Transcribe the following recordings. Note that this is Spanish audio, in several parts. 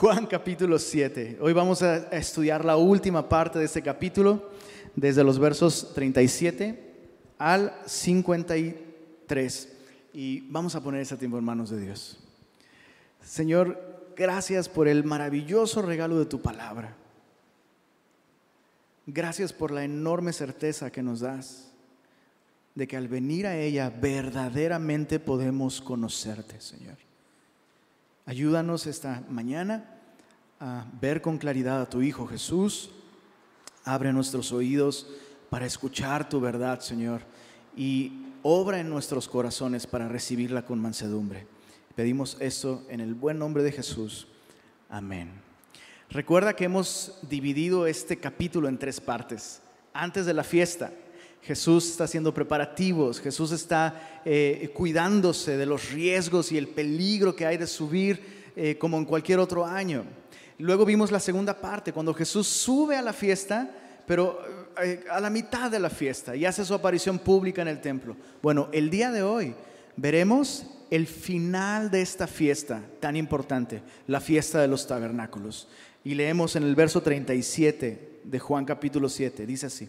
Juan capítulo 7. Hoy vamos a estudiar la última parte de este capítulo, desde los versos 37 al 53. Y vamos a poner ese tiempo en manos de Dios. Señor, gracias por el maravilloso regalo de tu palabra. Gracias por la enorme certeza que nos das de que al venir a ella verdaderamente podemos conocerte, Señor. Ayúdanos esta mañana a ver con claridad a tu Hijo Jesús. Abre nuestros oídos para escuchar tu verdad, Señor, y obra en nuestros corazones para recibirla con mansedumbre. Pedimos esto en el buen nombre de Jesús. Amén. Recuerda que hemos dividido este capítulo en tres partes. Antes de la fiesta, Jesús está haciendo preparativos, Jesús está eh, cuidándose de los riesgos y el peligro que hay de subir eh, como en cualquier otro año. Luego vimos la segunda parte, cuando Jesús sube a la fiesta, pero eh, a la mitad de la fiesta y hace su aparición pública en el templo. Bueno, el día de hoy veremos el final de esta fiesta tan importante, la fiesta de los tabernáculos. Y leemos en el verso 37 de Juan capítulo 7, dice así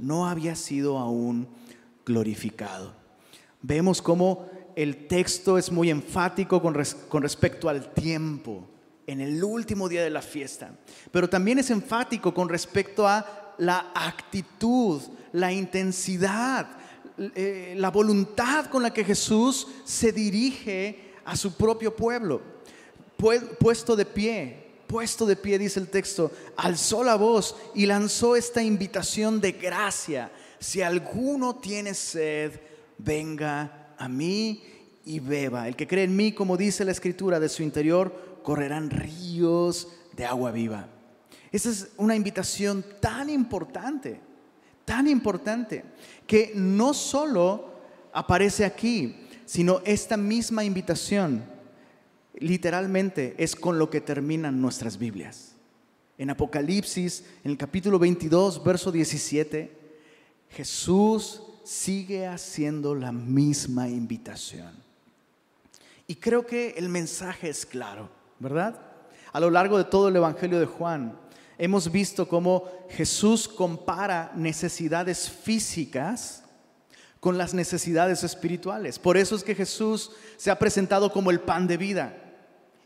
no había sido aún glorificado. Vemos cómo el texto es muy enfático con, respecto al tiempo, en el último día de la fiesta, pero también es enfático con respecto a la actitud, la intensidad, eh, la voluntad con la que Jesús se dirige a su propio pueblo, puesto de pie, puesto de pie, dice el texto, alzó la voz y lanzó esta invitación de gracia. Si alguno tiene sed, venga a mí y beba. El que cree en mí, como dice la escritura, de su interior correrán ríos de agua viva. Esa es una invitación tan importante, tan importante, que no solo aparece aquí, sino esta misma invitación literalmente es con lo que terminan nuestras Biblias. En Apocalipsis, en el capítulo 22, verso 17, Jesús sigue haciendo la misma invitación. Y creo que el mensaje es claro, ¿verdad? A lo largo de todo el Evangelio de Juan, hemos visto cómo Jesús compara necesidades físicas con las necesidades espirituales. Por eso es que Jesús se ha presentado como el pan de vida.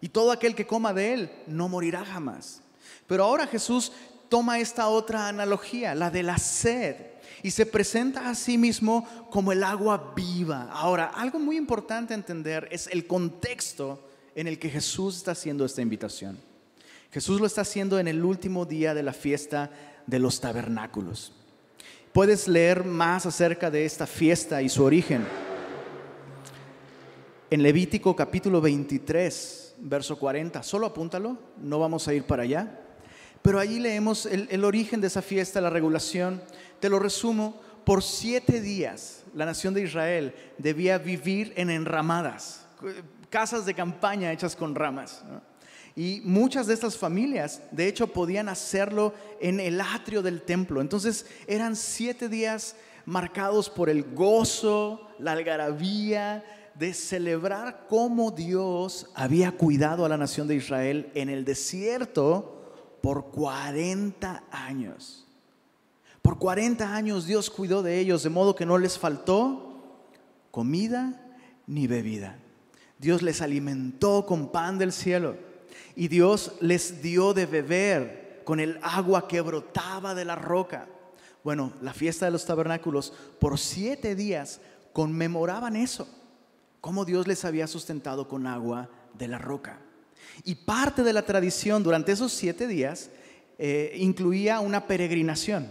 Y todo aquel que coma de él no morirá jamás. Pero ahora Jesús toma esta otra analogía, la de la sed, y se presenta a sí mismo como el agua viva. Ahora, algo muy importante entender es el contexto en el que Jesús está haciendo esta invitación. Jesús lo está haciendo en el último día de la fiesta de los tabernáculos. Puedes leer más acerca de esta fiesta y su origen en Levítico capítulo 23 verso 40. Solo apúntalo, no vamos a ir para allá. Pero allí leemos el, origen de esa fiesta, la regulación. Te lo resumo, por siete días la nación de Israel debía vivir en enramadas, casas de campaña hechas con ramas. Y muchas de estas familias, de hecho, podían hacerlo en el atrio del templo. Entonces eran siete días marcados por el gozo, la algarabía, de celebrar cómo Dios había cuidado a la nación de Israel en el desierto por 40 años. Por 40 años Dios cuidó de ellos de modo que no les faltó comida ni bebida. Dios les alimentó con pan del cielo y Dios les dio de beber con el agua que brotaba de la roca. Bueno, la fiesta de los tabernáculos por siete días conmemoraban eso cómo Dios les había sustentado con agua de la roca. Y parte de la tradición durante esos siete días eh, incluía una peregrinación.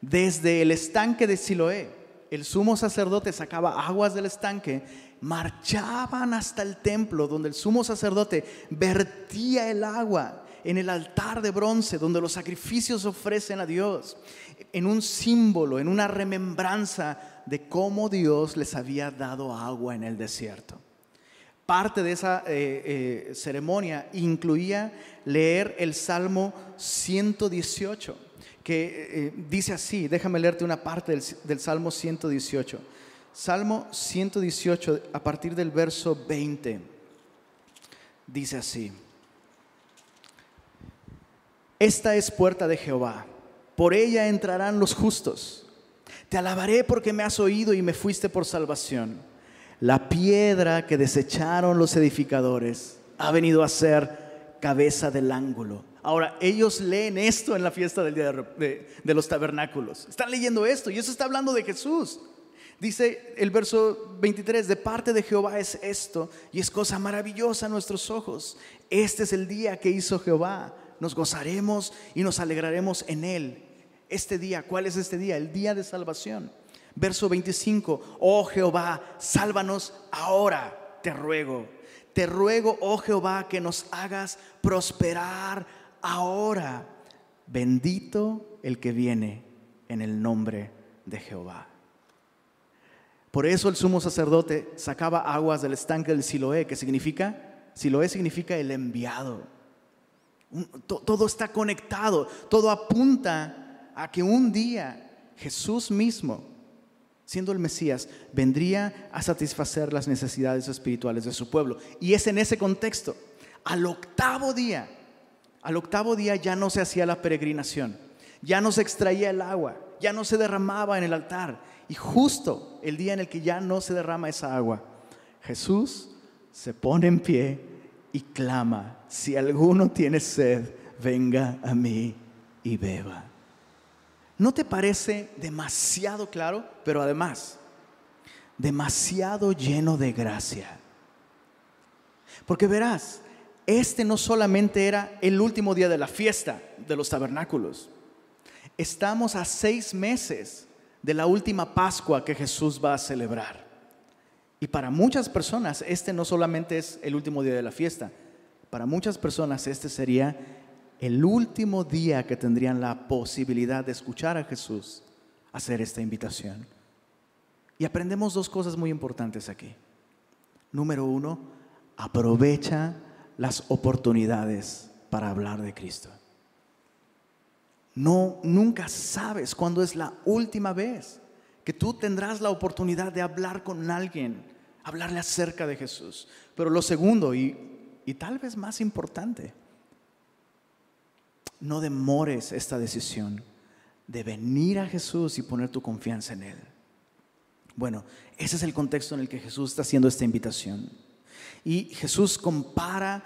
Desde el estanque de Siloé, el sumo sacerdote sacaba aguas del estanque, marchaban hasta el templo donde el sumo sacerdote vertía el agua en el altar de bronce donde los sacrificios ofrecen a Dios, en un símbolo, en una remembranza de cómo Dios les había dado agua en el desierto. Parte de esa eh, eh, ceremonia incluía leer el Salmo 118, que eh, dice así, déjame leerte una parte del, del Salmo 118. Salmo 118, a partir del verso 20, dice así. Esta es puerta de Jehová, por ella entrarán los justos. Te alabaré porque me has oído y me fuiste por salvación. La piedra que desecharon los edificadores ha venido a ser cabeza del ángulo. Ahora, ellos leen esto en la fiesta del día de, los tabernáculos. Están leyendo esto y eso está hablando de Jesús. Dice el verso 23, de parte de Jehová es esto y es cosa maravillosa a nuestros ojos. Este es el día que hizo Jehová nos gozaremos y nos alegraremos en Él. Este día, ¿cuál es este día? El día de salvación. Verso 25, oh Jehová, sálvanos ahora, te ruego. Te ruego, oh Jehová, que nos hagas prosperar ahora. Bendito el que viene en el nombre de Jehová. Por eso el sumo sacerdote sacaba aguas del estanque del Siloé, que significa, Siloé significa el enviado. Todo está conectado, todo apunta a que un día Jesús mismo, siendo el Mesías, vendría a satisfacer las necesidades espirituales de su pueblo. Y es en ese contexto, al octavo día, al octavo día ya no se hacía la peregrinación, ya no se extraía el agua, ya no se derramaba en el altar. Y justo el día en el que ya no se derrama esa agua, Jesús se pone en pie y clama, si alguno tiene sed, venga a mí y beba. ¿No te parece demasiado claro? Pero además, demasiado lleno de gracia. Porque verás, este no solamente era el último día de la fiesta de los tabernáculos. Estamos a seis meses de la última Pascua que Jesús va a celebrar. Y para muchas personas este no solamente es el último día de la fiesta, para muchas personas este sería el último día que tendrían la posibilidad de escuchar a Jesús hacer esta invitación. Y aprendemos dos cosas muy importantes aquí. Número uno, aprovecha las oportunidades para hablar de Cristo. No, nunca sabes cuándo es la última vez que tú tendrás la oportunidad de hablar con alguien hablarle acerca de Jesús. Pero lo segundo, y, y tal vez más importante, no demores esta decisión de venir a Jesús y poner tu confianza en Él. Bueno, ese es el contexto en el que Jesús está haciendo esta invitación. Y Jesús compara,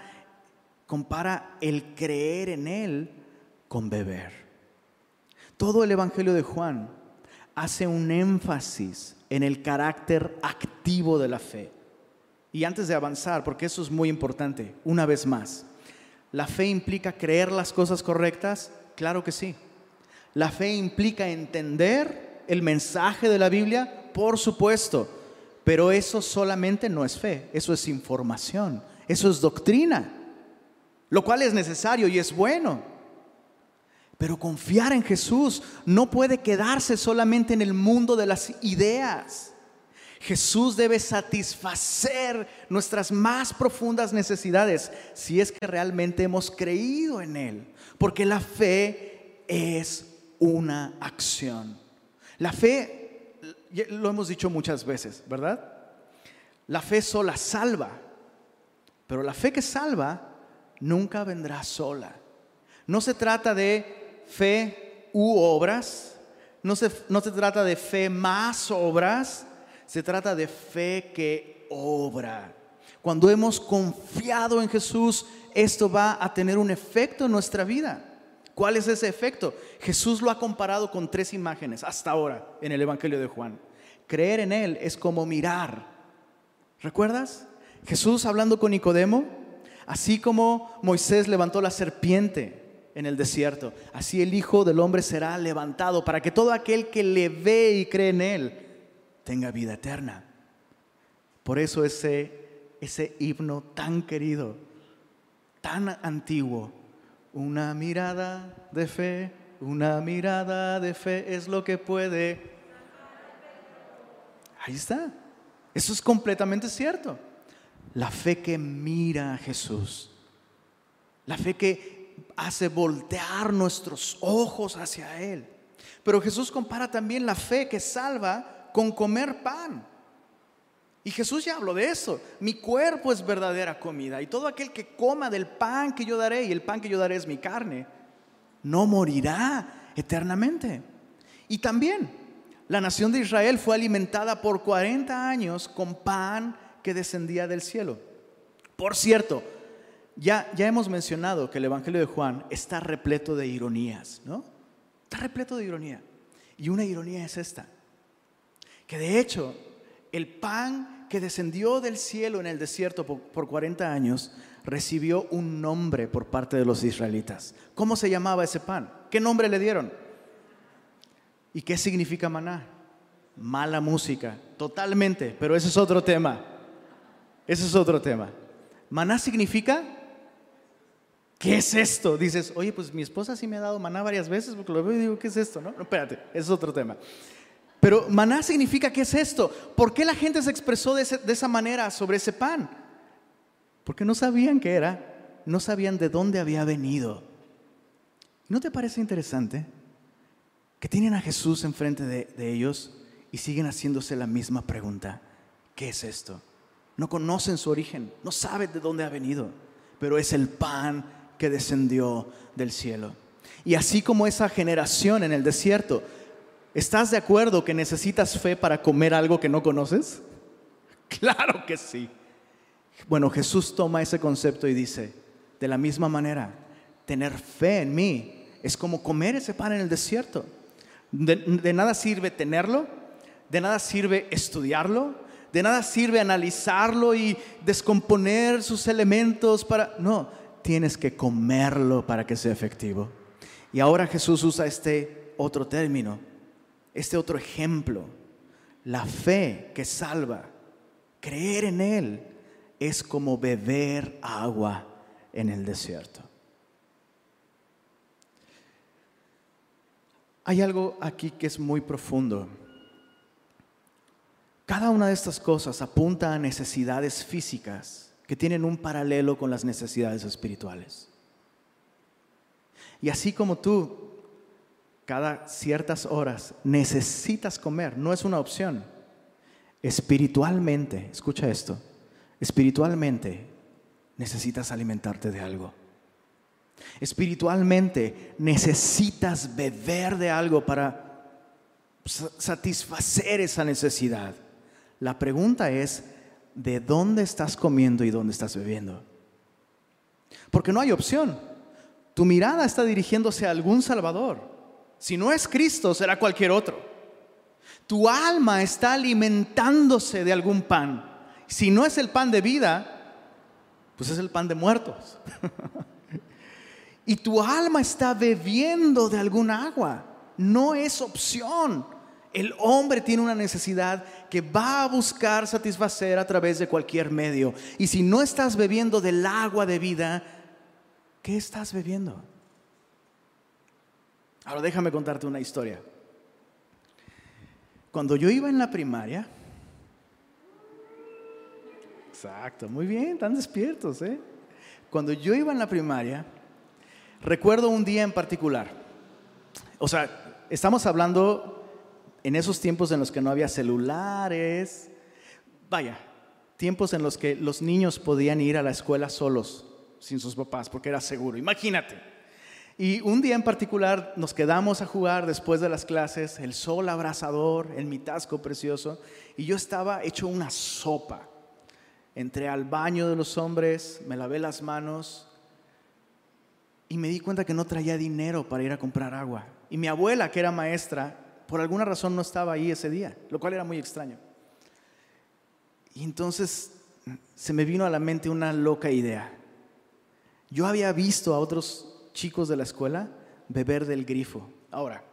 compara el creer en Él con beber. Todo el Evangelio de Juan hace un énfasis en el carácter activo de la fe. Y antes de avanzar, porque eso es muy importante, una vez más, ¿la fe implica creer las cosas correctas? Claro que sí. ¿La fe implica entender el mensaje de la Biblia? Por supuesto. Pero eso solamente no es fe, eso es información, eso es doctrina, lo cual es necesario y es bueno. Pero confiar en Jesús no puede quedarse solamente en el mundo de las ideas. Jesús debe satisfacer nuestras más profundas necesidades si es que realmente hemos creído en Él. Porque la fe es una acción. La fe, lo hemos dicho muchas veces, ¿verdad? La fe sola salva, pero la fe que salva nunca vendrá sola. No se trata de fe u obras. No se, no se trata de fe más obras, se trata de fe que obra. Cuando hemos confiado en Jesús, esto va a tener un efecto en nuestra vida. ¿Cuál es ese efecto? Jesús lo ha comparado con tres imágenes hasta ahora en el Evangelio de Juan. Creer en Él es como mirar. ¿Recuerdas? Jesús hablando con Nicodemo, así como Moisés levantó la serpiente en el desierto. Así el Hijo del Hombre será levantado para que todo aquel que le ve y cree en Él tenga vida eterna. Por eso ese, ese himno tan querido, tan antiguo, una mirada de fe, una mirada de fe es lo que puede. Ahí está. Eso es completamente cierto. La fe que mira a Jesús. La fe que hace voltear nuestros ojos hacia Él. Pero Jesús compara también la fe que salva con comer pan. Y Jesús ya habló de eso. Mi cuerpo es verdadera comida. Y todo aquel que coma del pan que yo daré, y el pan que yo daré es mi carne, no morirá eternamente. Y también la nación de Israel fue alimentada por 40 años con pan que descendía del cielo. Por cierto, ya, ya hemos mencionado que el Evangelio de Juan está repleto de ironías, ¿no? Está repleto de ironía. Y una ironía es esta, que de hecho el pan que descendió del cielo en el desierto por, por 40 años recibió un nombre por parte de los israelitas. ¿Cómo se llamaba ese pan? ¿Qué nombre le dieron? ¿Y qué significa maná? Mala música, totalmente, pero ese es otro tema. Ese es otro tema. Maná significa, ¿qué es esto? Dices, oye, pues mi esposa sí me ha dado maná varias veces, porque lo veo y digo, ¿qué es esto? No, no espérate, es otro tema. Pero maná significa, ¿qué es esto? ¿Por qué la gente se expresó de, de esa manera sobre ese pan? Porque no sabían qué era, no sabían de dónde había venido. ¿No te parece interesante que tienen a Jesús enfrente de, de ellos y siguen haciéndose la misma pregunta? ¿Qué es esto? No conocen su origen, no saben de dónde ha venido, pero es el pan que descendió del cielo. Y así como esa generación en el desierto, ¿estás de acuerdo que necesitas fe para comer algo que no conoces? Claro que sí. Bueno, Jesús toma ese concepto y dice, de la misma manera, tener fe en mí es como comer ese pan en el desierto. De, de, nada sirve tenerlo, de nada sirve estudiarlo, de nada sirve analizarlo y descomponer sus elementos para... No, tienes que comerlo para que sea efectivo. Y ahora Jesús usa este otro término, este otro ejemplo. La fe que salva, creer en Él, es como beber agua en el desierto. Hay algo aquí que es muy profundo. Cada una de estas cosas apunta a necesidades físicas que tienen un paralelo con las necesidades espirituales. Y así como tú, cada ciertas horas necesitas comer, no es una opción. Espiritualmente, escucha esto, espiritualmente necesitas alimentarte de algo. Espiritualmente necesitas beber de algo para satisfacer esa necesidad. La pregunta es, ¿de dónde estás comiendo y dónde estás bebiendo? Porque no hay opción. Tu mirada está dirigiéndose a algún Salvador. Si no es Cristo, será cualquier otro. Tu alma está alimentándose de algún pan. Si no es el pan de vida, pues es el pan de muertos. y tu alma está bebiendo de algún agua. No es opción. El hombre tiene una necesidad que va a buscar satisfacer a través de cualquier medio. Y si no estás bebiendo del agua de vida, ¿qué estás bebiendo? Ahora déjame contarte una historia. Cuando yo iba en la primaria, exacto, muy bien, están despiertos, ¿eh? Cuando yo iba en la primaria, recuerdo un día en particular. O sea, estamos hablando en esos tiempos en los que no había celulares, vaya, tiempos en los que los niños podían ir a la escuela solos, sin sus papás, porque era seguro, imagínate. Y un día en particular nos quedamos a jugar después de las clases, el sol abrasador, el mitasco precioso, y yo estaba hecho una sopa. Entré al baño de los hombres, me lavé las manos y me di cuenta que no traía dinero para ir a comprar agua. Y mi abuela, que era maestra, por alguna razón no estaba ahí ese día, lo cual era muy extraño. Y entonces se me vino a la mente una loca idea. Yo había visto a otros chicos de la escuela beber del grifo. Ahora,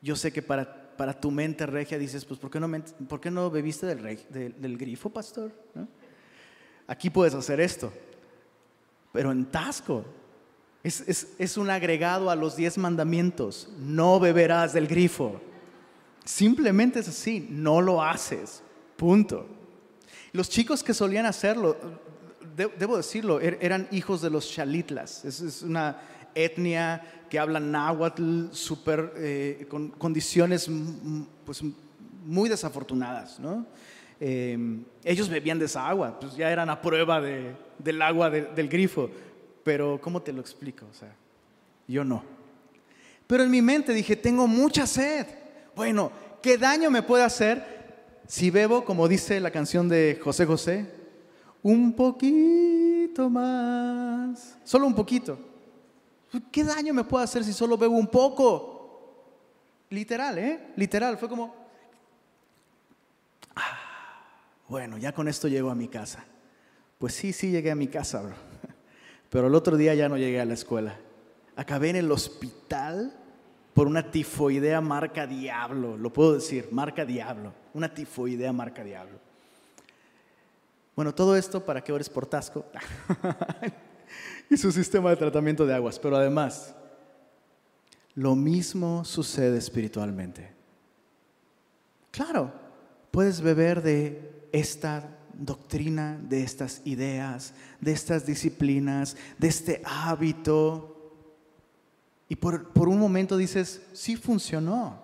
yo sé que para, para tu mente regia dices, pues ¿por qué no, por qué no bebiste del, del, grifo, pastor? Aquí puedes hacer esto. Pero en Tasco es, un agregado a los diez mandamientos. No beberás del grifo. Simplemente es así, no lo haces. Punto. Los chicos que solían hacerlo, debo decirlo, er, eran hijos de los chalitlas. Es, una etnia que habla náhuatl super, eh, con condiciones pues, muy desafortunadas. ¿no? Em, ellos bebían de esa agua, pues ya eran a prueba de, del agua del grifo. Pero, ¿cómo te lo explico? O sea, yo no. Pero en mi mente dije, tengo mucha sed. Bueno, ¿qué daño me puede hacer si bebo, como dice la canción de José José, un poquito más, solo un poquito? ¿Qué daño me puede hacer si solo bebo un poco? Literal, ¿eh? Literal, fue como, ah, bueno, ya con esto llego a mi casa. Pues sí, sí llegué a mi casa, bro. Pero el otro día ya no llegué a la escuela. Acabé en el hospital por una tifoidea marca diablo, lo puedo decir, marca diablo, una tifoidea marca diablo. Bueno, todo esto para que ores por Tasco y su sistema de tratamiento de aguas, pero además, lo mismo sucede espiritualmente. Claro, puedes beber de esta doctrina, de estas ideas, de estas disciplinas, de este hábito, y por, un momento dices, sí funcionó.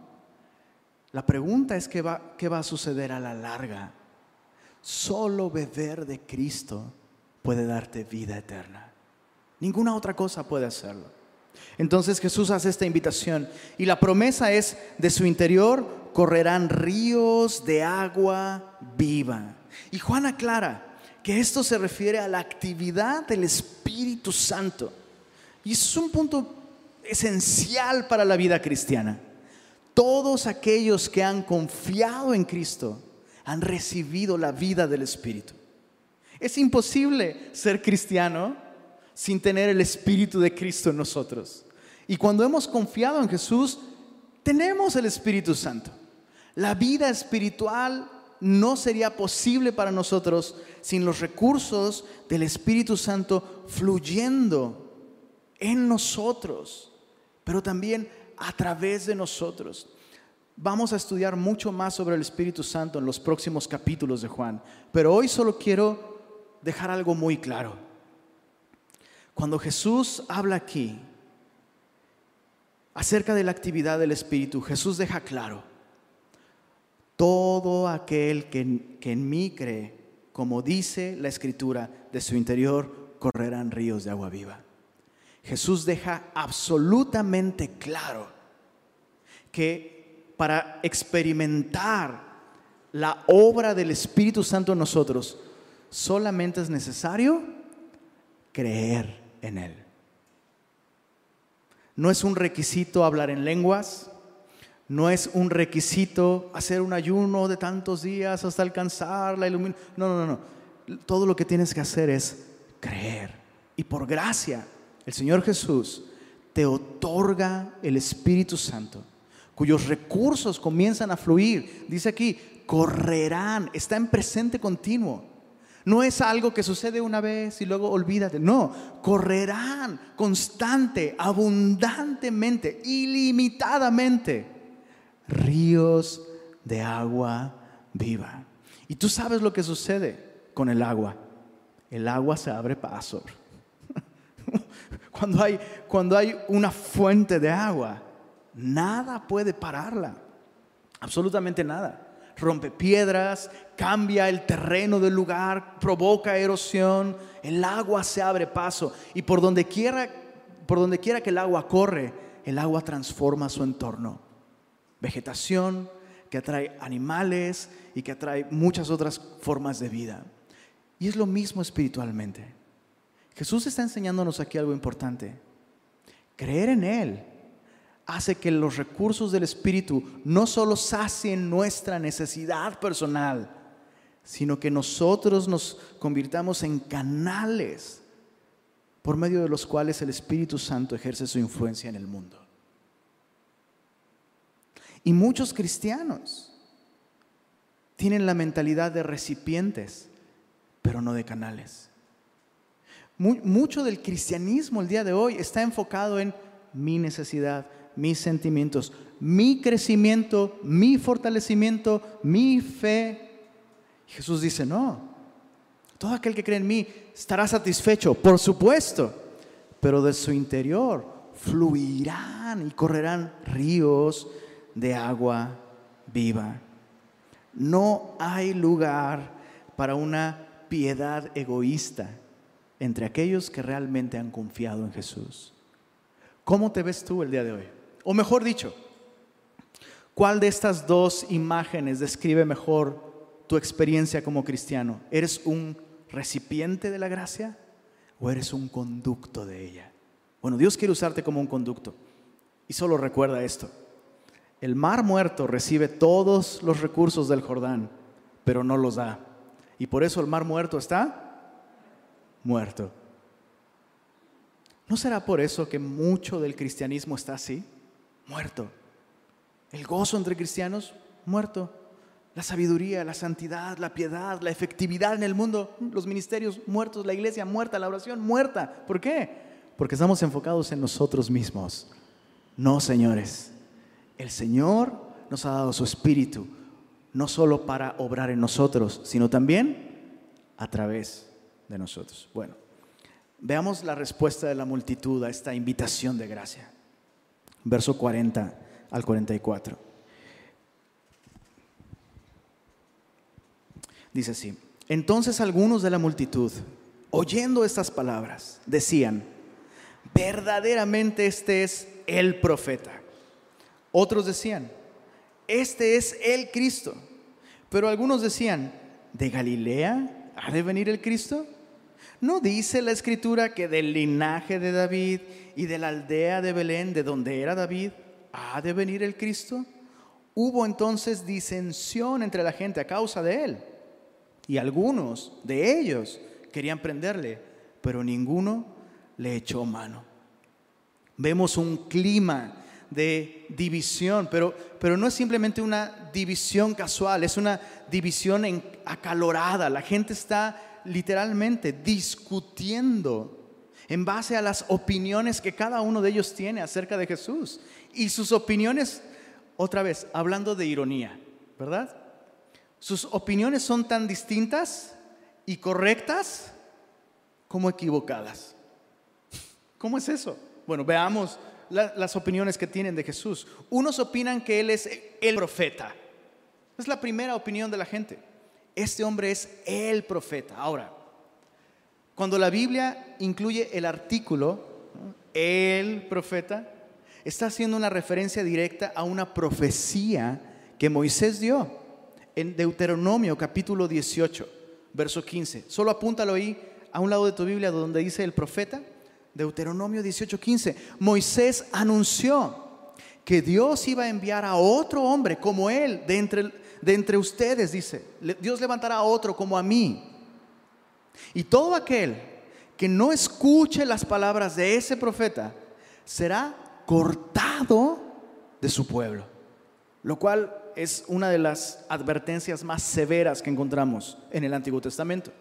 La pregunta es ¿qué va, qué va a suceder a la larga. Solo beber de Cristo puede darte vida eterna. Ninguna otra cosa puede hacerlo. Entonces Jesús hace esta invitación y la promesa es, de su interior correrán ríos de agua viva. Y Juan aclara que esto se refiere a la actividad del Espíritu Santo. Y es un punto esencial para la vida cristiana. Todos aquellos que han confiado en Cristo han recibido la vida del Espíritu. Es imposible ser cristiano sin tener el Espíritu de Cristo en nosotros. Y cuando hemos confiado en Jesús, tenemos el Espíritu Santo. La vida espiritual no sería posible para nosotros sin los recursos del Espíritu Santo fluyendo en nosotros pero también a través de nosotros. Vamos a estudiar mucho más sobre el Espíritu Santo en los próximos capítulos de Juan, pero hoy solo quiero dejar algo muy claro. Cuando Jesús habla aquí acerca de la actividad del Espíritu, Jesús deja claro, todo aquel que, que en mí cree, como dice la Escritura, de su interior correrán ríos de agua viva. Jesús deja absolutamente claro que para experimentar la obra del Espíritu Santo en nosotros, solamente es necesario creer en Él. No es un requisito hablar en lenguas, no es un requisito hacer un ayuno de tantos días hasta alcanzar la iluminación. No, no, no. Todo lo que tienes que hacer es creer. Y por gracia el Señor Jesús te otorga el Espíritu Santo, cuyos recursos comienzan a fluir. Dice aquí, correrán, está en presente continuo. No es algo que sucede una vez y luego olvídate. No, correrán constante, abundantemente, ilimitadamente ríos de agua viva. Y tú sabes lo que sucede con el agua. El agua se abre paso cuando hay, cuando hay una fuente de agua, nada puede pararla, absolutamente nada. Rompe piedras, cambia el terreno del lugar, provoca erosión, el agua se abre paso y por donde quiera, por donde quiera que el agua corre, el agua transforma su entorno. Vegetación que atrae animales y que atrae muchas otras formas de vida. Y es lo mismo espiritualmente. Jesús está enseñándonos aquí algo importante. Creer en Él hace que los recursos del Espíritu no solo sacien nuestra necesidad personal, sino que nosotros nos convirtamos en canales por medio de los cuales el Espíritu Santo ejerce su influencia en el mundo. Y muchos cristianos tienen la mentalidad de recipientes, pero no de canales. Mucho del cristianismo el día de hoy está enfocado en mi necesidad, mis sentimientos, mi crecimiento, mi fortalecimiento, mi fe. Jesús dice, no, todo aquel que cree en mí estará satisfecho, por supuesto, pero de su interior fluirán y correrán ríos de agua viva. No hay lugar para una piedad egoísta entre aquellos que realmente han confiado en Jesús. ¿Cómo te ves tú el día de hoy? O mejor dicho, ¿cuál de estas dos imágenes describe mejor tu experiencia como cristiano? ¿Eres un recipiente de la gracia o eres un conducto de ella? Bueno, Dios quiere usarte como un conducto. Y solo recuerda esto. El mar muerto recibe todos los recursos del Jordán, pero no los da. Y por eso el mar muerto está muerto. ¿No será por eso que mucho del cristianismo está así? Muerto. El gozo entre cristianos, muerto. La sabiduría, la santidad, la piedad, la efectividad en el mundo, los ministerios muertos, la iglesia muerta, la oración muerta. ¿Por qué? Porque estamos enfocados en nosotros mismos. No, señores. El Señor nos ha dado su espíritu, no solo para obrar en nosotros, sino también a través de nosotros. Bueno, veamos la respuesta de la multitud a esta invitación de gracia. Verso 40 al 44. Dice así, entonces algunos de la multitud, oyendo estas palabras, decían, verdaderamente este es el profeta. Otros decían, este es el Cristo. Pero algunos decían, ¿de Galilea ha de venir el Cristo? ¿No dice la escritura que del linaje de David y de la aldea de Belén, de donde era David, ha de venir el Cristo? Hubo entonces disensión entre la gente a causa de él. Y algunos de ellos querían prenderle, pero ninguno le echó mano. Vemos un clima de división, pero, pero no es simplemente una división casual, es una división acalorada. La gente está literalmente discutiendo en base a las opiniones que cada uno de ellos tiene acerca de Jesús. Y sus opiniones, otra vez, hablando de ironía, ¿verdad? Sus opiniones son tan distintas y correctas como equivocadas. ¿Cómo es eso? Bueno, veamos las opiniones que tienen de Jesús. Unos opinan que Él es el profeta. Es la primera opinión de la gente. Este hombre es el profeta. Ahora, cuando la Biblia incluye el artículo, el profeta, está haciendo una referencia directa a una profecía que Moisés dio en Deuteronomio capítulo 18, verso 15. Solo apúntalo ahí a un lado de tu Biblia donde dice el profeta Deuteronomio 18:15, Moisés anunció que Dios iba a enviar a otro hombre como él de entre, de entre ustedes, dice, Dios levantará a otro como a mí. Y todo aquel que no escuche las palabras de ese profeta será cortado de su pueblo, lo cual es una de las advertencias más severas que encontramos en el Antiguo Testamento,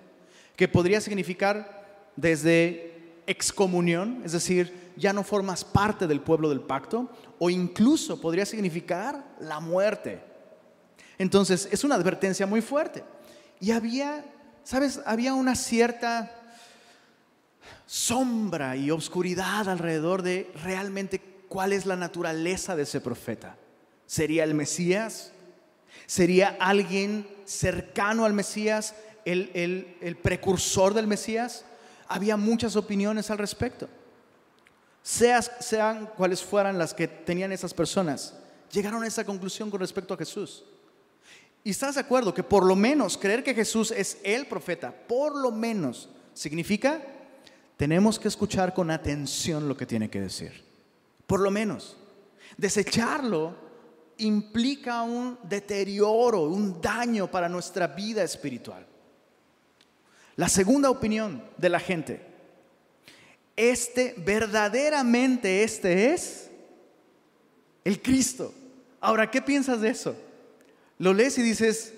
que podría significar desde excomunión, es decir, ya no formas parte del pueblo del pacto, o incluso podría significar la muerte. Entonces, es una advertencia muy fuerte. Y había, ¿sabes? Había una cierta sombra y obscuridad alrededor de realmente cuál es la naturaleza de ese profeta. ¿Sería el Mesías? ¿Sería alguien cercano al Mesías, el, el precursor del Mesías? Había muchas opiniones al respecto. sean cuales fueran las que tenían esas personas, llegaron a esa conclusión con respecto a Jesús. Y estás de acuerdo que por lo menos creer que Jesús es el profeta, por lo menos, significa tenemos que escuchar con atención lo que tiene que decir. Por lo menos. Desecharlo implica un deterioro, un daño para nuestra vida espiritual. La segunda opinión de la gente, este verdaderamente este es el Cristo. Ahora, ¿qué piensas de eso? Lo lees y dices,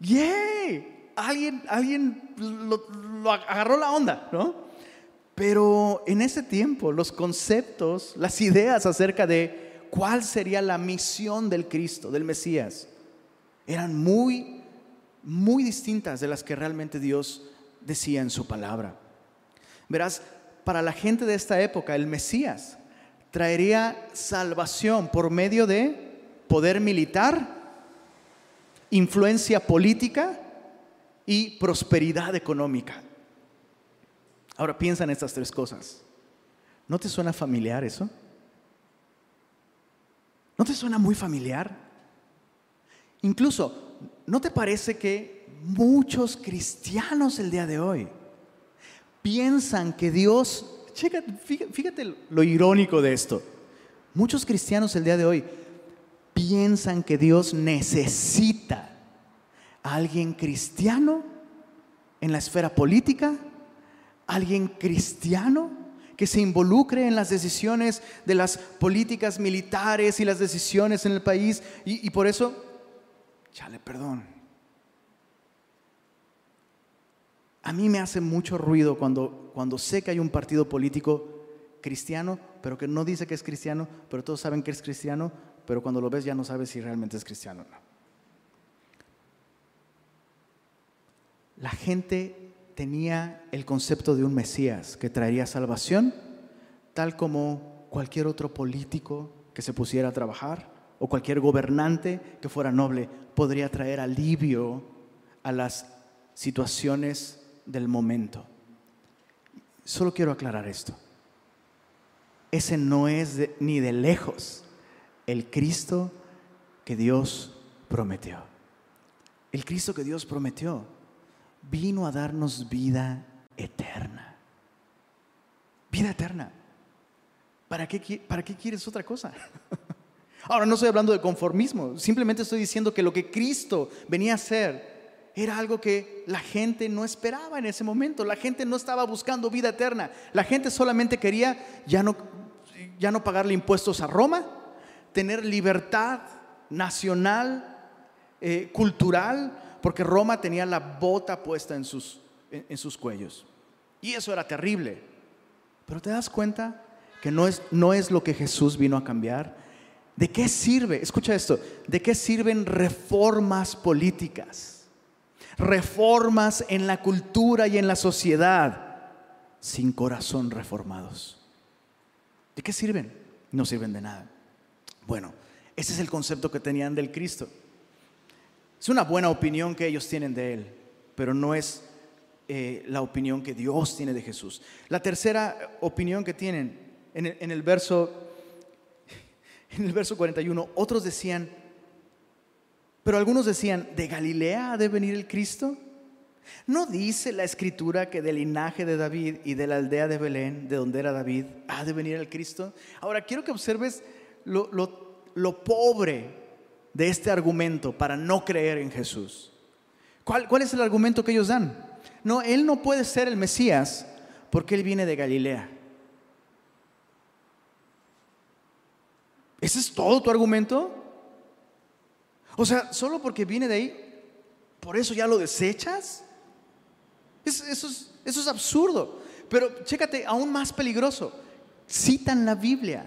¡yay! Alguien, alguien lo, agarró la onda, ¿no? Pero en ese tiempo los conceptos, las ideas acerca de cuál sería la misión del Cristo, del Mesías, eran muy, muy distintas de las que realmente Dios decía en su palabra. Verás, para la gente de esta época, el Mesías traería salvación por medio de poder militar, influencia política y prosperidad económica. Ahora piensa en estas tres cosas. ¿No te suena familiar eso? ¿No te suena muy familiar? Incluso, ¿no te parece que muchos cristianos el día de hoy piensan que Dios, fíjate, lo irónico de esto, muchos cristianos el día de hoy piensan que Dios necesita a alguien cristiano en la esfera política, alguien cristiano que se involucre en las decisiones de las políticas militares y las decisiones en el país. Y, por eso, chale, perdón, A mí me hace mucho ruido cuando, cuando sé que hay un partido político cristiano, pero que no dice que es cristiano, pero todos saben que es cristiano, pero cuando lo ves ya no sabes si realmente es cristiano o no. La gente tenía el concepto de un Mesías que traería salvación, tal como cualquier otro político que se pusiera a trabajar o cualquier gobernante que fuera noble podría traer alivio a las situaciones del momento. Solo quiero aclarar esto. Ese no es ni de lejos el Cristo que Dios prometió. El Cristo que Dios prometió vino a darnos vida eterna. Vida eterna. ¿Para qué, ¿Para qué quieres otra cosa? Ahora no estoy hablando de conformismo, simplemente estoy diciendo que lo que Cristo venía a hacer era algo que la gente no esperaba en ese momento. La gente no estaba buscando vida eterna. La gente solamente quería ya no, ya no pagarle impuestos a Roma, tener libertad nacional, eh, cultural, porque Roma tenía la bota puesta en sus, en sus cuellos. Y eso era terrible. Pero te das cuenta que no es, no es lo que Jesús vino a cambiar. ¿De qué sirve? Escucha esto. ¿De qué sirven reformas políticas? reformas en la cultura y en la sociedad sin corazón reformados. ¿De qué sirven? No sirven de nada. Bueno, ese es el concepto que tenían del Cristo. Es una buena opinión que ellos tienen de Él, pero no es eh, la opinión que Dios tiene de Jesús. La tercera opinión que tienen en el, en el verso en el verso 41, otros decían, pero algunos decían, ¿de Galilea ha de venir el Cristo? ¿No dice la escritura que del linaje de David y de la aldea de Belén, de donde era David, ha de venir el Cristo? Ahora quiero que observes lo, lo, pobre de este argumento para no creer en Jesús. ¿Cuál, ¿Cuál es el argumento que ellos dan? No, Él no puede ser el Mesías porque Él viene de Galilea. ¿Ese es todo tu argumento? O sea, solo porque viene de ahí, ¿por eso ya lo desechas? eso, es, eso es absurdo. Pero chécate, aún más peligroso. Citan la Biblia.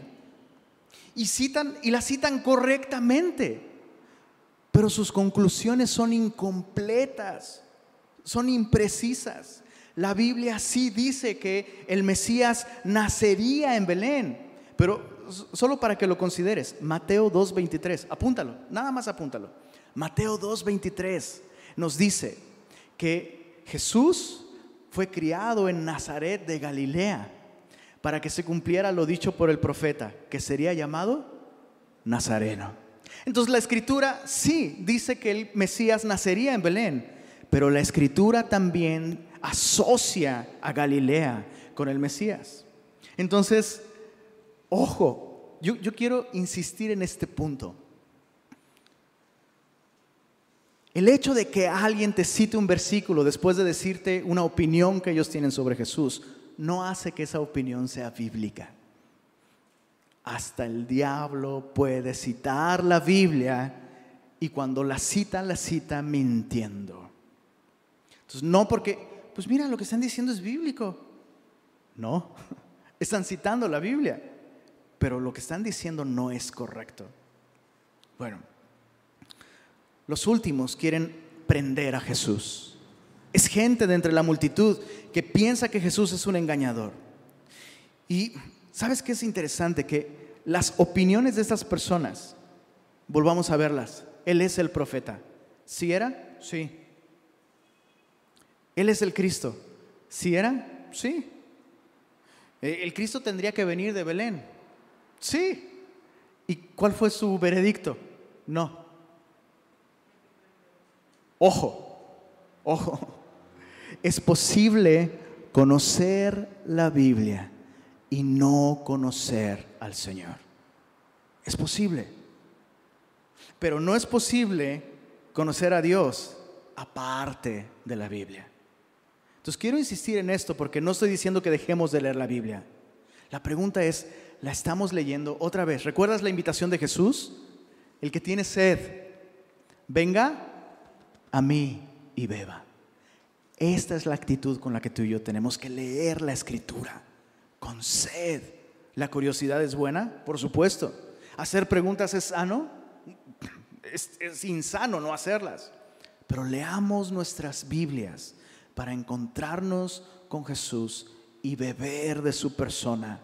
Y citan, y la citan correctamente. Pero sus conclusiones son incompletas, son imprecisas. La Biblia sí dice que el Mesías nacería en Belén, pero solo para que lo consideres, Mateo 2.23, apúntalo, nada más apúntalo. Mateo 2.23 nos dice que Jesús fue criado en Nazaret de Galilea para que se cumpliera lo dicho por el profeta, que sería llamado Nazareno. Entonces la escritura sí dice que el Mesías nacería en Belén, pero la escritura también asocia a Galilea con el Mesías. Entonces, Ojo, yo, quiero insistir en este punto. El hecho de que alguien te cite un versículo después de decirte una opinión que ellos tienen sobre Jesús, no hace que esa opinión sea bíblica. hasta el diablo puede citar la Biblia y cuando la cita, la cita mintiendo. Entonces, no porque, pues mira, lo que están diciendo es bíblico. No, están citando la Biblia, pero lo que están diciendo no es correcto. Bueno, los últimos quieren prender a Jesús. Es gente de entre la multitud que piensa que Jesús es un engañador. Y ¿sabes qué es interesante? Que las opiniones de estas personas, volvamos a verlas, Él es el profeta. ¿Sí era? Sí. Él es el Cristo. ¿Sí era? Sí. ¿El Cristo tendría que venir de Belén? Sí. ¿Y cuál fue su veredicto? No. Ojo, ojo. Es posible conocer la Biblia y no conocer al Señor. Es posible. Pero no es posible conocer a Dios aparte de la Biblia. Entonces quiero insistir en esto porque no estoy diciendo que dejemos de leer la Biblia. La pregunta es, ¿la estamos leyendo otra vez? ¿Recuerdas la invitación de Jesús? El que tiene sed, venga a mí y beba. Esta es la actitud con la que tú y yo tenemos que leer la escritura con sed. ¿La curiosidad es buena? Por supuesto. ¿Hacer preguntas es sano? Es, insano no hacerlas. Pero leamos nuestras Biblias para encontrarnos con Jesús y beber de su persona,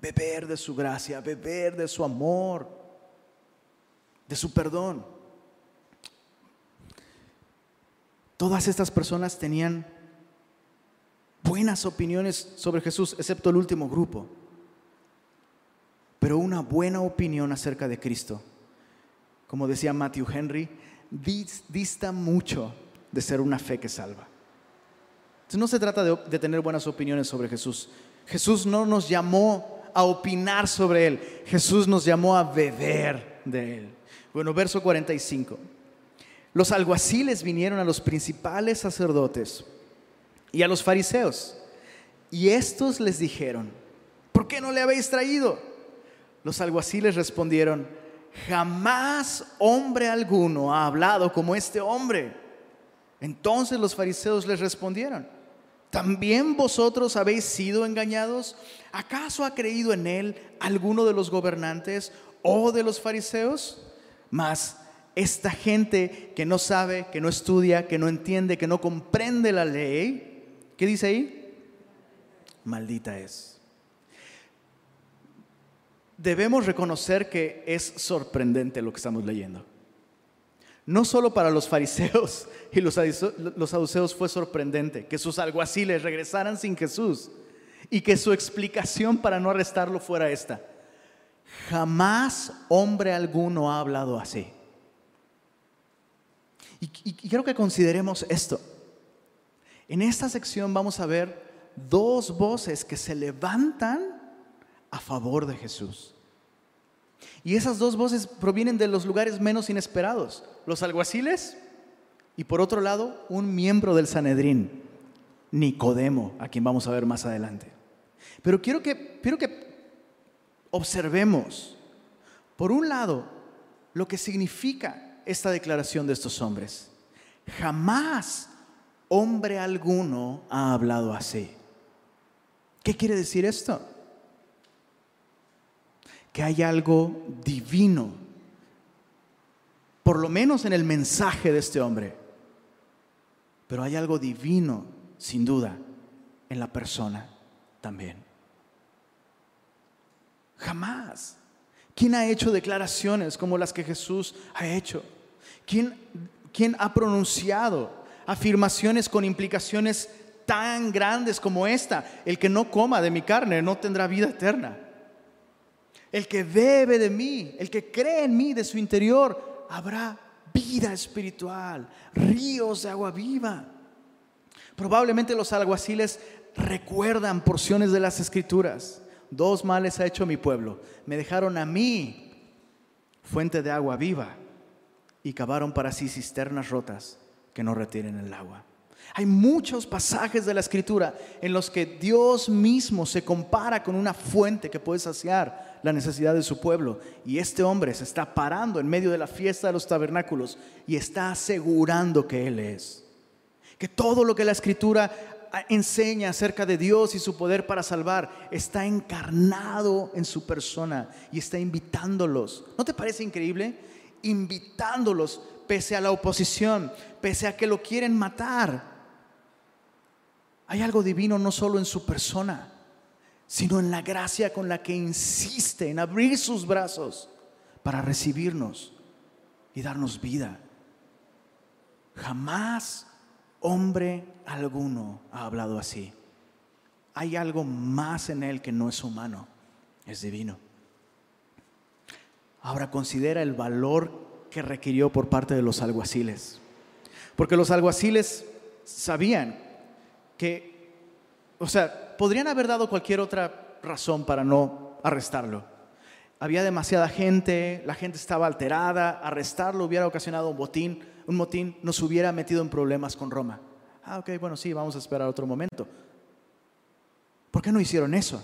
beber de su gracia, beber de su amor, de su perdón. Todas estas personas tenían buenas opiniones sobre Jesús, excepto el último grupo. Pero una buena opinión acerca de Cristo, como decía Matthew Henry, dista mucho de ser una fe que salva. Entonces no se trata de, de tener buenas opiniones sobre Jesús. Jesús no nos llamó a opinar sobre Él, Jesús nos llamó a beber de Él. Bueno, verso 45. Los alguaciles vinieron a los principales sacerdotes y a los fariseos. Y estos les dijeron, ¿por qué no le habéis traído? Los alguaciles respondieron, jamás hombre alguno ha hablado como este hombre. Entonces los fariseos les respondieron, ¿también vosotros habéis sido engañados? ¿Acaso ha creído en él alguno de los gobernantes o de los fariseos? Mas esta gente que no sabe, que no estudia, que no entiende, que no comprende la ley, ¿Qué dice ahí? Maldita es. Debemos reconocer que es sorprendente lo que estamos leyendo. No solo para los fariseos y los, saduceos fue sorprendente que sus alguaciles regresaran sin Jesús y que su explicación para no arrestarlo fuera esta. Jamás hombre alguno ha hablado así. Y, y quiero que consideremos esto. En esta sección vamos a ver dos voces que se levantan a favor de Jesús. Y esas dos voces provienen de los lugares menos inesperados, los alguaciles y por otro lado un miembro del Sanedrín, Nicodemo, a quien vamos a ver más adelante. Pero quiero que, quiero que observemos, por un lado, lo que significa esta declaración de estos hombres. Jamás hombre alguno ha hablado así. ¿Qué quiere decir esto? Que hay algo divino, por lo menos en el mensaje de este hombre, pero hay algo divino, sin duda, en la persona también. Jamás. ¿Quién ha hecho declaraciones como las que Jesús ha hecho? ¿Quién, quién ha pronunciado afirmaciones con implicaciones tan grandes como esta. El que no coma de mi carne no tendrá vida eterna. El que bebe de mí, el que cree en mí de su interior, habrá vida espiritual, ríos de agua viva. Probablemente los alguaciles recuerdan porciones de las escrituras. Dos males ha hecho mi pueblo. Me dejaron a mí fuente de agua viva y cavaron para sí cisternas rotas que no retiren el agua. Hay muchos pasajes de la escritura en los que Dios mismo se compara con una fuente que puede saciar la necesidad de su pueblo. Y este hombre se está parando en medio de la fiesta de los tabernáculos y está asegurando que Él es. Que todo lo que la escritura enseña acerca de Dios y su poder para salvar está encarnado en su persona y está invitándolos. ¿No te parece increíble? Invitándolos pese a la oposición, pese a que lo quieren matar hay algo divino no solo en su persona, sino en la gracia con la que insiste en abrir sus brazos para recibirnos y darnos vida. Jamás hombre alguno ha hablado así. Hay algo más en él que no es humano, es divino. Ahora considera el valor que requirió por parte de los alguaciles. Porque los alguaciles sabían que, o sea, podrían haber dado cualquier otra razón para no arrestarlo. Había demasiada gente, la gente estaba alterada, arrestarlo hubiera ocasionado un botín, un motín nos hubiera metido en problemas con Roma. Ah, ok, bueno, sí, vamos a esperar otro momento. ¿Por qué no hicieron eso?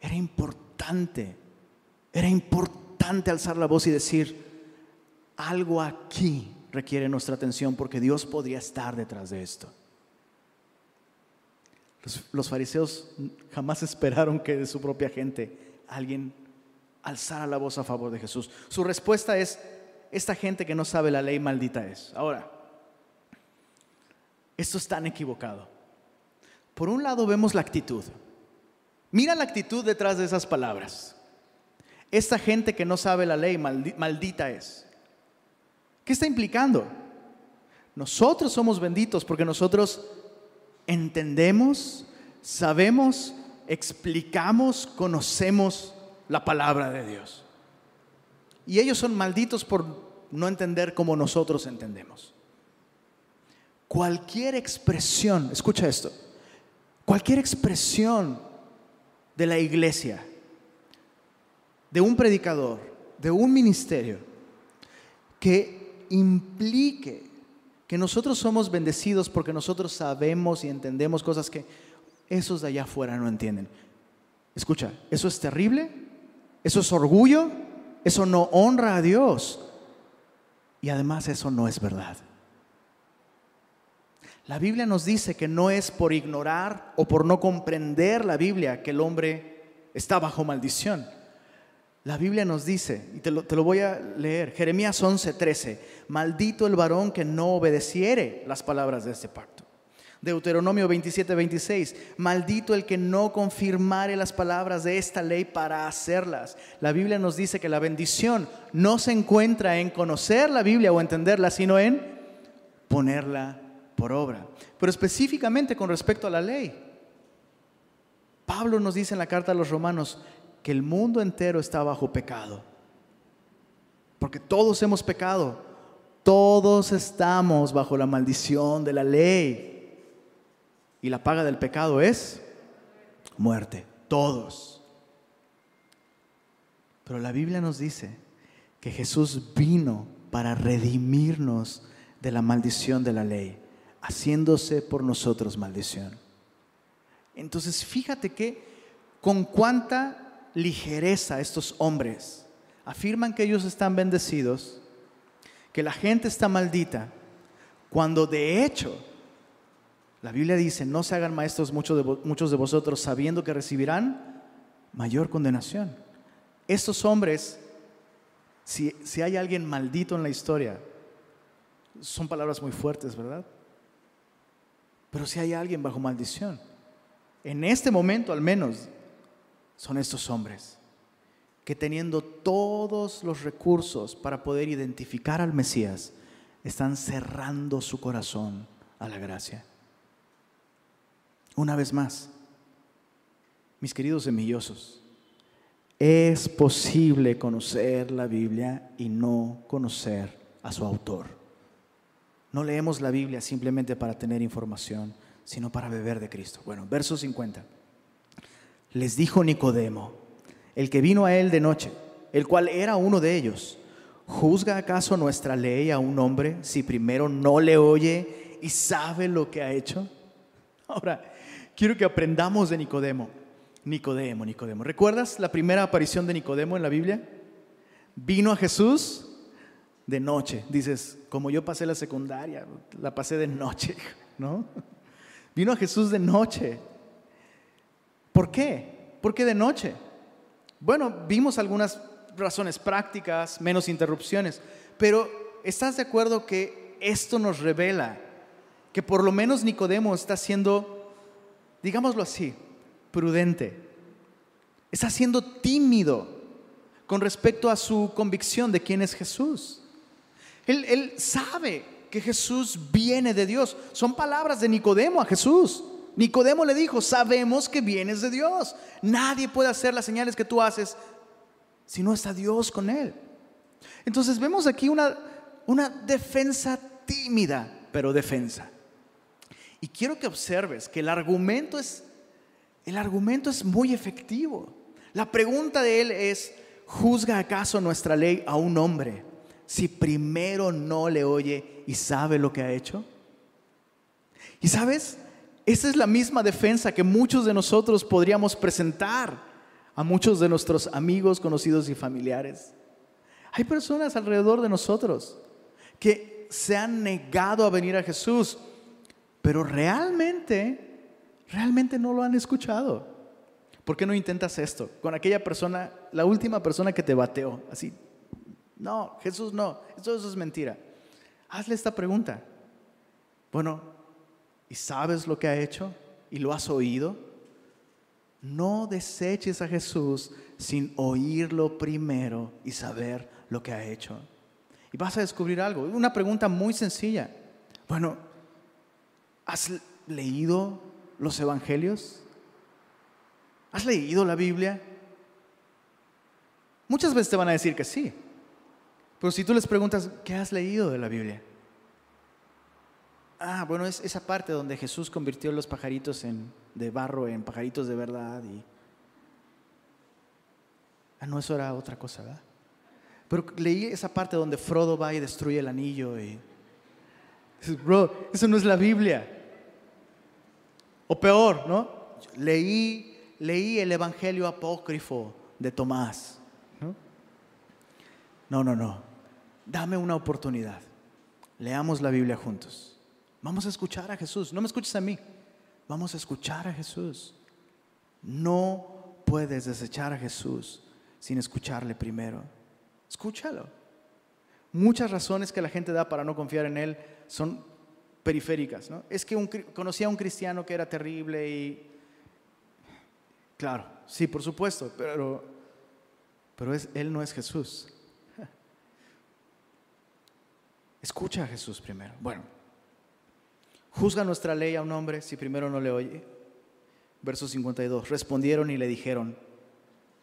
Era importante, era importante alzar la voz y decir, algo aquí requiere nuestra atención porque Dios podría estar detrás de esto. Los, fariseos jamás esperaron que de su propia gente alguien alzara la voz a favor de Jesús. Su respuesta es, esta gente que no sabe la ley maldita es. Ahora, esto es tan equivocado. Por un lado vemos la actitud. Mira la actitud detrás de esas palabras. Esta gente que no sabe la ley maldita es. ¿Qué está implicando? Nosotros somos benditos porque nosotros entendemos, sabemos, explicamos, conocemos la palabra de Dios. Y ellos son malditos por no entender como nosotros entendemos. Cualquier expresión, escucha esto, cualquier expresión de la iglesia, de un predicador, de un ministerio, que implique que nosotros somos bendecidos porque nosotros sabemos y entendemos cosas que esos de allá afuera no entienden. Escucha, eso es terrible, eso es orgullo, eso no honra a Dios y además eso no es verdad. La Biblia nos dice que no es por ignorar o por no comprender la Biblia que el hombre está bajo maldición. La Biblia nos dice, y te lo, voy a leer, Jeremías 11:13, maldito el varón que no obedeciere las palabras de este pacto. Deuteronomio 27:26, maldito el que no confirmare las palabras de esta ley para hacerlas. La Biblia nos dice que la bendición no se encuentra en conocer la Biblia o entenderla, sino en ponerla por obra. Pero específicamente con respecto a la ley. Pablo nos dice en la carta a los romanos, que el mundo entero está bajo pecado. Porque todos hemos pecado. Todos estamos bajo la maldición de la ley. Y la paga del pecado es muerte. Todos. Pero la Biblia nos dice que Jesús vino para redimirnos de la maldición de la ley, haciéndose por nosotros maldición. Entonces, fíjate que con cuánta ligereza estos hombres. Afirman que ellos están bendecidos, que la gente está maldita, cuando de hecho la Biblia dice, no se hagan maestros muchos de, muchos de vosotros sabiendo que recibirán mayor condenación. Estos hombres, si, si hay alguien maldito en la historia, son palabras muy fuertes, ¿verdad? Pero si hay alguien bajo maldición, en este momento al menos, son estos hombres que teniendo todos los recursos para poder identificar al Mesías, están cerrando su corazón a la gracia. Una vez más, mis queridos semillosos, es posible conocer la Biblia y no conocer a su autor. No leemos la Biblia simplemente para tener información, sino para beber de Cristo. Bueno, verso 50 les dijo Nicodemo, el que vino a él de noche, el cual era uno de ellos, ¿juzga acaso nuestra ley a un hombre si primero no le oye y sabe lo que ha hecho? Ahora, quiero que aprendamos de Nicodemo. Nicodemo, Nicodemo. ¿Recuerdas la primera aparición de Nicodemo en la Biblia? Vino a Jesús de noche. Dices, como yo pasé la secundaria, la pasé de noche, ¿no? Vino a Jesús de noche. ¿Por qué? ¿Por qué de noche? Bueno, vimos algunas razones prácticas, menos interrupciones, pero ¿estás de acuerdo que esto nos revela que por lo menos Nicodemo está siendo, digámoslo así, prudente? Está siendo tímido con respecto a su convicción de quién es Jesús. Él, él sabe que Jesús viene de Dios. Son palabras de Nicodemo a Jesús. Nicodemo le dijo, sabemos que vienes de Dios. Nadie puede hacer las señales que tú haces si no está Dios con él. Entonces vemos aquí una, una defensa tímida, pero defensa. Y quiero que observes que el argumento es, el argumento es muy efectivo. La pregunta de él es, ¿juzga acaso nuestra ley a un hombre si primero no le oye y sabe lo que ha hecho? Y sabes, esa es la misma defensa que muchos de nosotros podríamos presentar a muchos de nuestros amigos, conocidos y familiares. Hay personas alrededor de nosotros que se han negado a venir a Jesús, pero realmente, realmente no lo han escuchado. ¿Por qué no intentas esto con aquella persona, la última persona que te bateó? Así, no, Jesús no, eso, eso es mentira. Hazle esta pregunta. Bueno, y sabes lo que ha hecho y lo has oído, no deseches a Jesús sin oírlo primero y saber lo que ha hecho. Y vas a descubrir algo. Una pregunta muy sencilla. Bueno, ¿has leído los evangelios? ¿Has leído la Biblia? Muchas veces te van a decir que sí. Pero si tú les preguntas, ¿qué has leído de la Biblia? Ah, bueno, es esa parte donde Jesús convirtió los pajaritos en, de barro en pajaritos de verdad. Y... Ah, no, eso era otra cosa, ¿verdad? Pero leí esa parte donde Frodo va y destruye el anillo y... Bro, eso no es la Biblia. O peor, ¿no? Leí, leí el Evangelio apócrifo de Tomás. no, no, no. Dame una oportunidad. Leamos la Biblia juntos. Vamos a escuchar a Jesús. No me escuches a mí. Vamos a escuchar a Jesús. No puedes desechar a Jesús sin escucharle primero. Escúchalo. Muchas razones que la gente da para no confiar en Él son periféricas. ¿no? Es que un, conocía a un cristiano que era terrible y... Claro, sí, por supuesto, pero, pero es, Él no es Jesús. Escucha a Jesús primero. Bueno, ¿Juzga nuestra ley a un hombre si primero no le oye? Verso 52. Respondieron y le dijeron,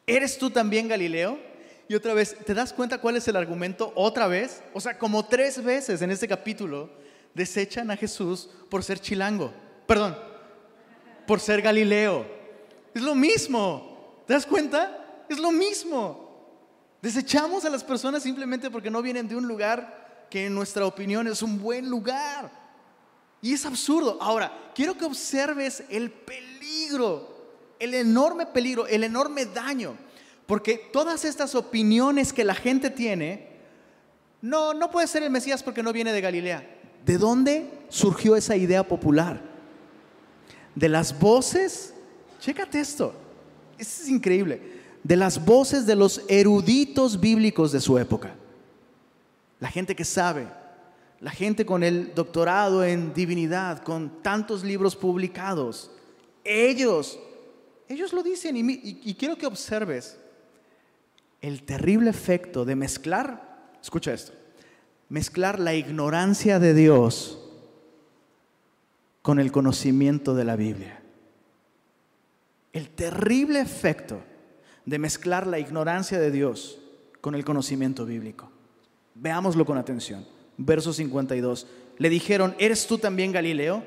¿eres tú también Galileo? Y otra vez, ¿te das cuenta cuál es el argumento? Otra vez, o sea, como tres veces en este capítulo, desechan a Jesús por ser chilango. Perdón, por ser Galileo. Es lo mismo. ¿Te das cuenta? Es lo mismo. Desechamos a las personas simplemente porque no vienen de un lugar que en nuestra opinión es un buen lugar. Y es absurdo. Ahora, quiero que observes el peligro, el enorme peligro, el enorme daño. Porque todas estas opiniones que la gente tiene, no, no puede ser el Mesías porque no viene de Galilea. ¿De dónde surgió esa idea popular? De las voces, chécate esto, es increíble, de las voces de los eruditos bíblicos de su época. La gente que sabe, la gente con el doctorado en divinidad, con tantos libros publicados, ellos, ellos lo dicen y, quiero que observes el terrible efecto de mezclar, escucha esto, mezclar la ignorancia de Dios con el conocimiento de la Biblia. El terrible efecto de mezclar la ignorancia de Dios con el conocimiento bíblico. Veámoslo con atención verso 52. Le dijeron, ¿eres tú también Galileo?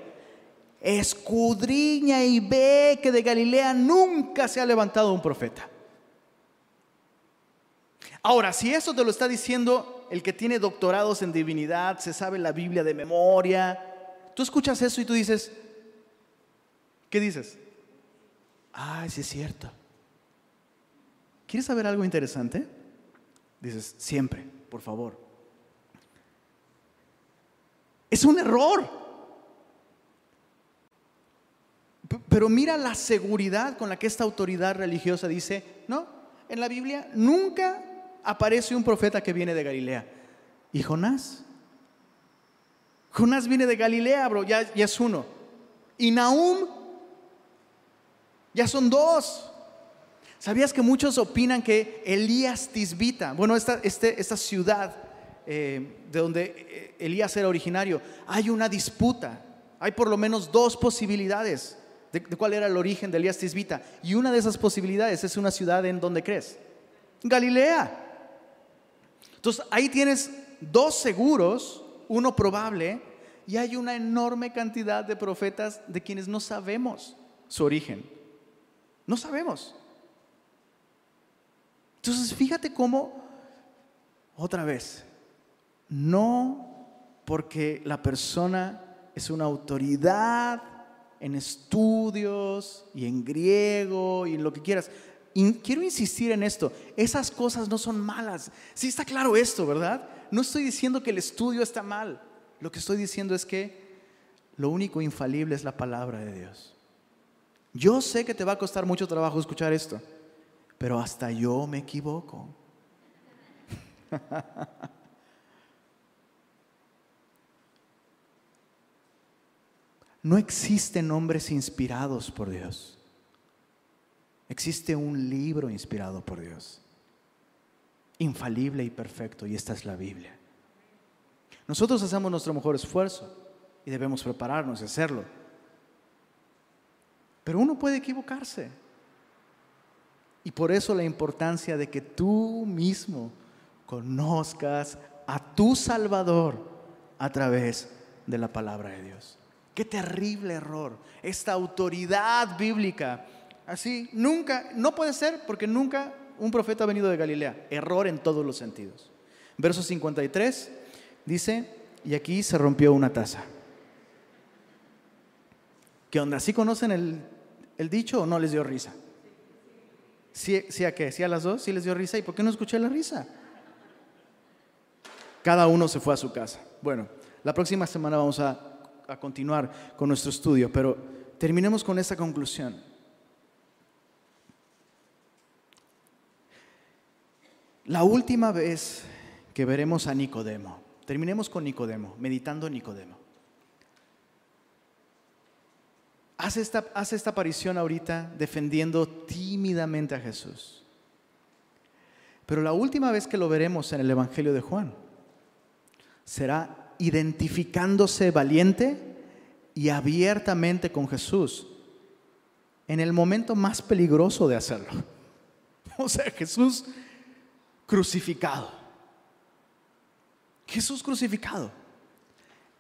Escudriña y ve que de Galilea nunca se ha levantado un profeta. Ahora, si eso te lo está diciendo el que tiene doctorados en divinidad, se sabe la Biblia de memoria, tú escuchas eso y tú dices, ¿qué dices? Ah, sí es cierto. ¿Quieres saber algo interesante? Dices, siempre, por favor. Es un error. Pero mira la seguridad con la que esta autoridad religiosa dice, no, en la Biblia nunca aparece un profeta que viene de Galilea. ¿Y Jonás? Jonás viene de Galilea, bro, ya, es uno. Y Nahum, ya son dos. ¿Sabías que muchos opinan que Elías Tisbita, bueno, esta, este, esta ciudad eh, de donde eh, Elías era originario, hay una disputa, hay por lo menos dos posibilidades de, cuál era el origen de Elías Tisbita. Y una de esas posibilidades es una ciudad en donde crees, Galilea. Entonces ahí tienes dos seguros, uno probable, y hay una enorme cantidad de profetas de quienes no sabemos su origen. No sabemos. Entonces fíjate cómo, otra vez, no porque la persona es una autoridad en estudios y en griego y en lo que quieras. quiero insistir en esto, esas cosas no son malas. Sí está claro esto, ¿verdad? No estoy diciendo que el estudio está mal. Lo que estoy diciendo es que lo único infalible es la palabra de Dios. Yo sé que te va a costar mucho trabajo escuchar esto, pero hasta yo me equivoco. No existen hombres inspirados por Dios. Existe un libro inspirado por Dios, infalible y perfecto, y esta es la Biblia. Nosotros hacemos nuestro mejor esfuerzo y debemos prepararnos y hacerlo. Pero uno puede equivocarse. Y por eso la importancia de que tú mismo conozcas a tu Salvador a través de la palabra de Dios. Qué terrible error. Esta autoridad bíblica. Así, nunca, no puede ser porque nunca un profeta ha venido de Galilea. Error en todos los sentidos. Verso 53 dice, y aquí se rompió una taza. ¿Qué onda? ¿Sí conocen el, dicho o no les dio risa? ¿Sí, ¿Sí, a qué? ¿Sí a las dos? ¿Sí les dio risa? ¿Y por qué no escuché la risa? Cada uno se fue a su casa. Bueno, la próxima semana vamos a a continuar con nuestro estudio, pero terminemos con esta conclusión. La última vez que veremos a Nicodemo, terminemos con Nicodemo, meditando Nicodemo. Hace esta, hace esta aparición ahorita defendiendo tímidamente a Jesús. Pero la última vez que lo veremos en el Evangelio de Juan será identificándose valiente y abiertamente con Jesús en el momento más peligroso de hacerlo. O sea, Jesús crucificado. Jesús crucificado.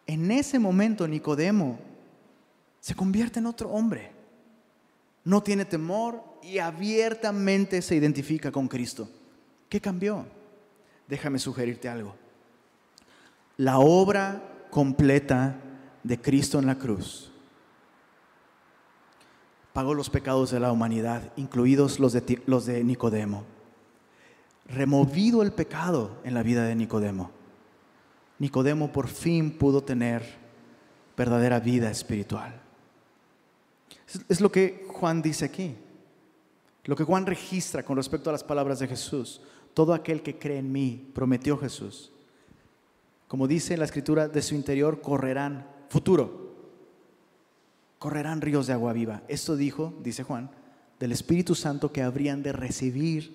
En ese momento Nicodemo se convierte en otro hombre. No tiene temor y abiertamente se identifica con Cristo. ¿Qué cambió? Déjame sugerirte algo la obra completa de Cristo en la cruz. Pagó los pecados de la humanidad, incluidos los de, los de Nicodemo. Removido el pecado en la vida de Nicodemo. Nicodemo por fin pudo tener verdadera vida espiritual. Es lo que Juan dice aquí. Lo que Juan registra con respecto a las palabras de Jesús. Todo aquel que cree en mí, prometió Jesús, como dice la escritura, de su interior correrán, futuro, correrán ríos de agua viva. Esto dijo, dice Juan, del Espíritu Santo que habrían de recibir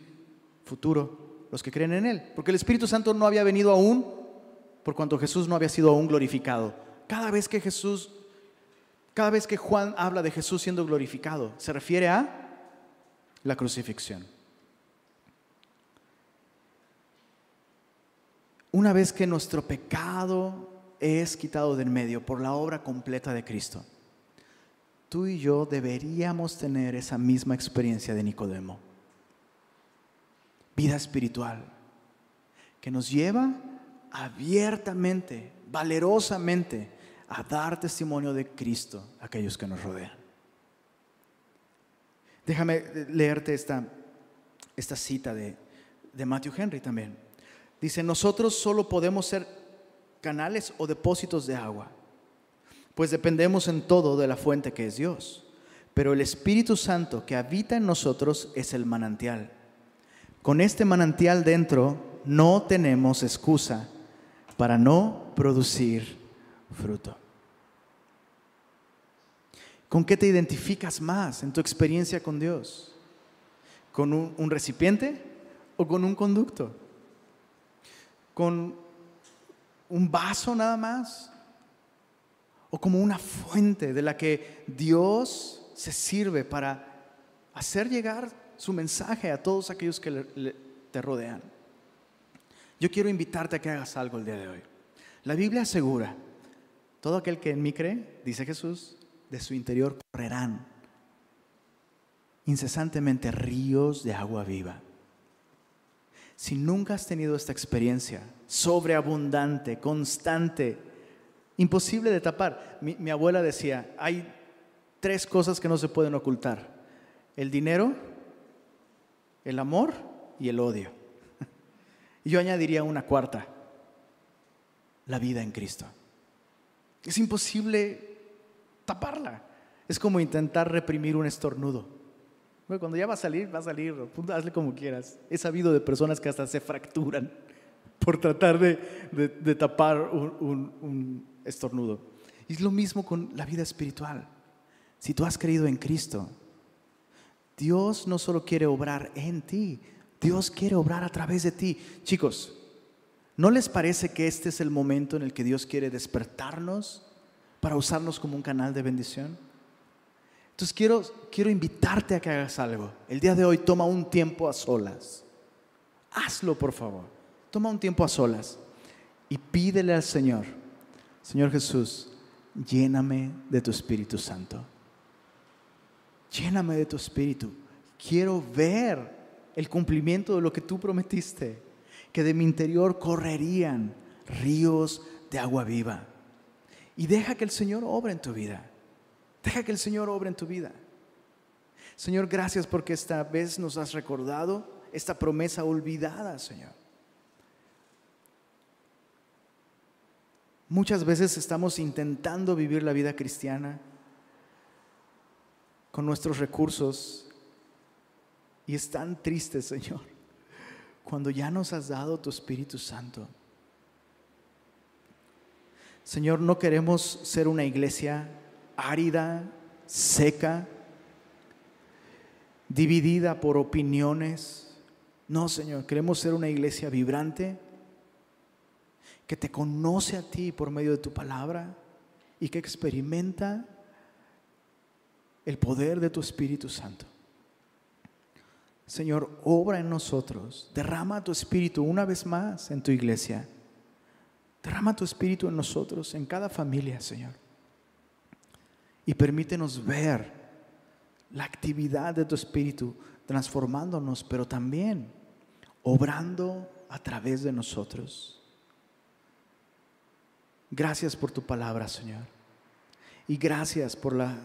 futuro los que creen en Él. Porque el Espíritu Santo no había venido aún por cuanto Jesús no había sido aún glorificado. Cada vez que Jesús, cada vez que Juan habla de Jesús siendo glorificado, se refiere a la crucifixión. Una vez que nuestro pecado es quitado del medio por la obra completa de Cristo, tú y yo deberíamos tener esa misma experiencia de Nicodemo. Vida espiritual, que nos lleva abiertamente, valerosamente, a dar testimonio de Cristo a aquellos que nos rodean. Déjame leerte esta, esta cita de, de Matthew Henry también. Dice, nosotros solo podemos ser canales o depósitos de agua, pues dependemos en todo de la fuente que es Dios. Pero el Espíritu Santo que habita en nosotros es el manantial. Con este manantial dentro no tenemos excusa para no producir fruto. ¿Con qué te identificas más en tu experiencia con Dios? ¿Con un, recipiente o con un conducto? ¿Con un vaso nada más? ¿O como una fuente de la que Dios se sirve para hacer llegar su mensaje a todos aquellos que te rodean? Yo quiero invitarte a que hagas algo el día de hoy. La Biblia asegura, todo aquel que en mí cree, dice Jesús, de su interior correrán incesantemente ríos de agua viva. Si nunca has tenido esta experiencia sobreabundante, constante, imposible de tapar, mi, abuela decía, hay tres cosas que no se pueden ocultar. El dinero, el amor y el odio. Yo añadiría una cuarta, la vida en Cristo. Es imposible taparla. Es como intentar reprimir un estornudo. Cuando ya va a salir, va a salir, hazle como quieras. He sabido de personas que hasta se fracturan por tratar de, tapar un, un estornudo. Y es lo mismo con la vida espiritual. Si tú has creído en Cristo, Dios no solo quiere obrar en ti, Dios quiere obrar a través de ti. Chicos, ¿no les parece que este es el momento en el que Dios quiere despertarnos para usarnos como un canal de bendición. Entonces quiero, quiero invitarte a que hagas algo. El día de hoy toma un tiempo a solas. Hazlo, por favor. Toma un tiempo a solas y pídele al Señor, Señor Jesús, lléname de tu Espíritu Santo. Lléname de tu Espíritu. Quiero ver el cumplimiento de lo que tú prometiste, que de mi interior correrían ríos de agua viva. Y deja que el Señor obre en tu vida. Deja que el Señor obre en tu vida. Señor, gracias porque esta vez nos has recordado esta promesa olvidada, Señor. Muchas veces estamos intentando vivir la vida cristiana con nuestros recursos y es tan triste, Señor, cuando ya nos has dado tu Espíritu Santo. Señor, no queremos ser una iglesia árida, seca, dividida por opiniones. No, Señor, queremos ser una iglesia vibrante que te conoce a ti por medio de tu palabra y que experimenta el poder de tu Espíritu Santo. Señor, obra en nosotros, derrama tu Espíritu una vez más en tu iglesia. Derrama tu espíritu en nosotros, en cada familia, Señor. Y permítenos ver la actividad de tu espíritu transformándonos, pero también obrando a través de nosotros. Gracias por tu palabra, Señor. Y gracias por la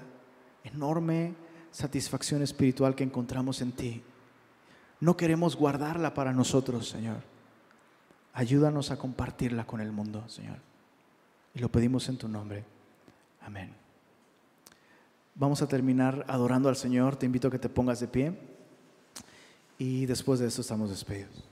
enorme satisfacción espiritual que encontramos en ti. No queremos guardarla para nosotros, Señor Ayúdanos a compartirla con el mundo, Señor. Y lo pedimos en tu nombre. Amén. Vamos a terminar adorando al Señor. Te invito a que te pongas de pie. Y después de eso estamos despedidos.